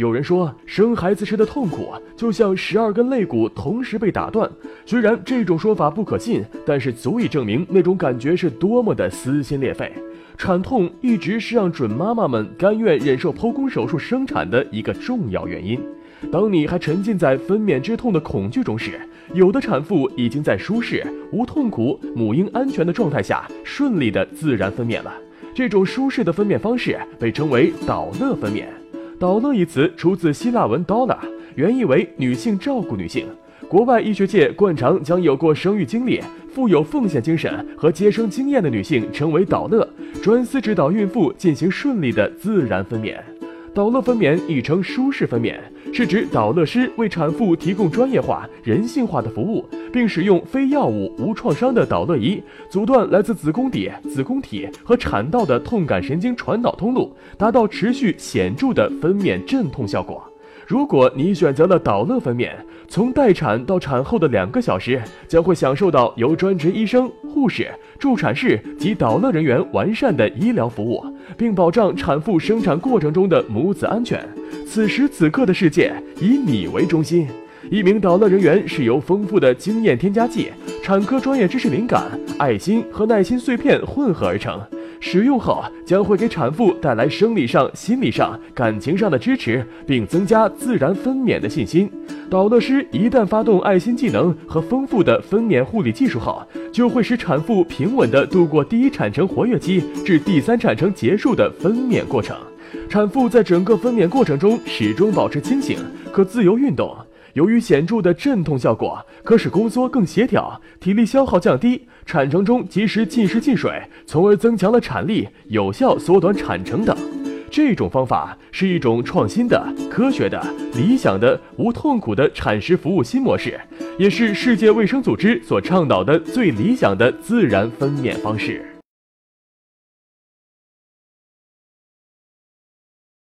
有人说，生孩子时的痛苦就像十二根肋骨同时被打断。虽然这种说法不可信，但是足以证明那种感觉是多么的撕心裂肺。产痛一直是让准妈妈们甘愿忍受剖宫手术生产的一个重要原因。当你还沉浸在分娩之痛的恐惧中时，有的产妇已经在舒适、无痛苦、母婴安全的状态下顺利的自然分娩了。这种舒适的分娩方式被称为导乐分娩。导乐一词出自希腊文 “doula”，原意为女性照顾女性。国外医学界惯常将有过生育经历、富有奉献精神和接生经验的女性称为导乐，专司指导孕妇进行顺利的自然分娩。导乐分娩亦称舒适分娩，是指导乐师为产妇提供专业化、人性化的服务，并使用非药物、无创伤的导乐仪，阻断来自子宫底、子宫体和产道的痛感神经传导通路，达到持续显著的分娩镇痛效果。如果你选择了导乐分娩，从待产到产后的两个小时，将会享受到由专职医生、护士、助产士及导乐人员完善的医疗服务，并保障产妇生产过程中的母子安全。此时此刻的世界以你为中心。一名导乐人员是由丰富的经验添加剂、产科专业知识灵感、爱心和耐心碎片混合而成。使用后将会给产妇带来生理上、心理上、感情上的支持，并增加自然分娩的信心。导乐师一旦发动爱心技能和丰富的分娩护理技术后，就会使产妇平稳地度过第一产程活跃期至第三产程结束的分娩过程。产妇在整个分娩过程中始终保持清醒，可自由运动。由于显著的镇痛效果，可使宫缩更协调，体力消耗降低，产程中及时进食进水，从而增强了产力，有效缩短产程等。这种方法是一种创新的、科学的、理想的、无痛苦的产时服务新模式，也是世界卫生组织所倡导的最理想的自然分娩方式。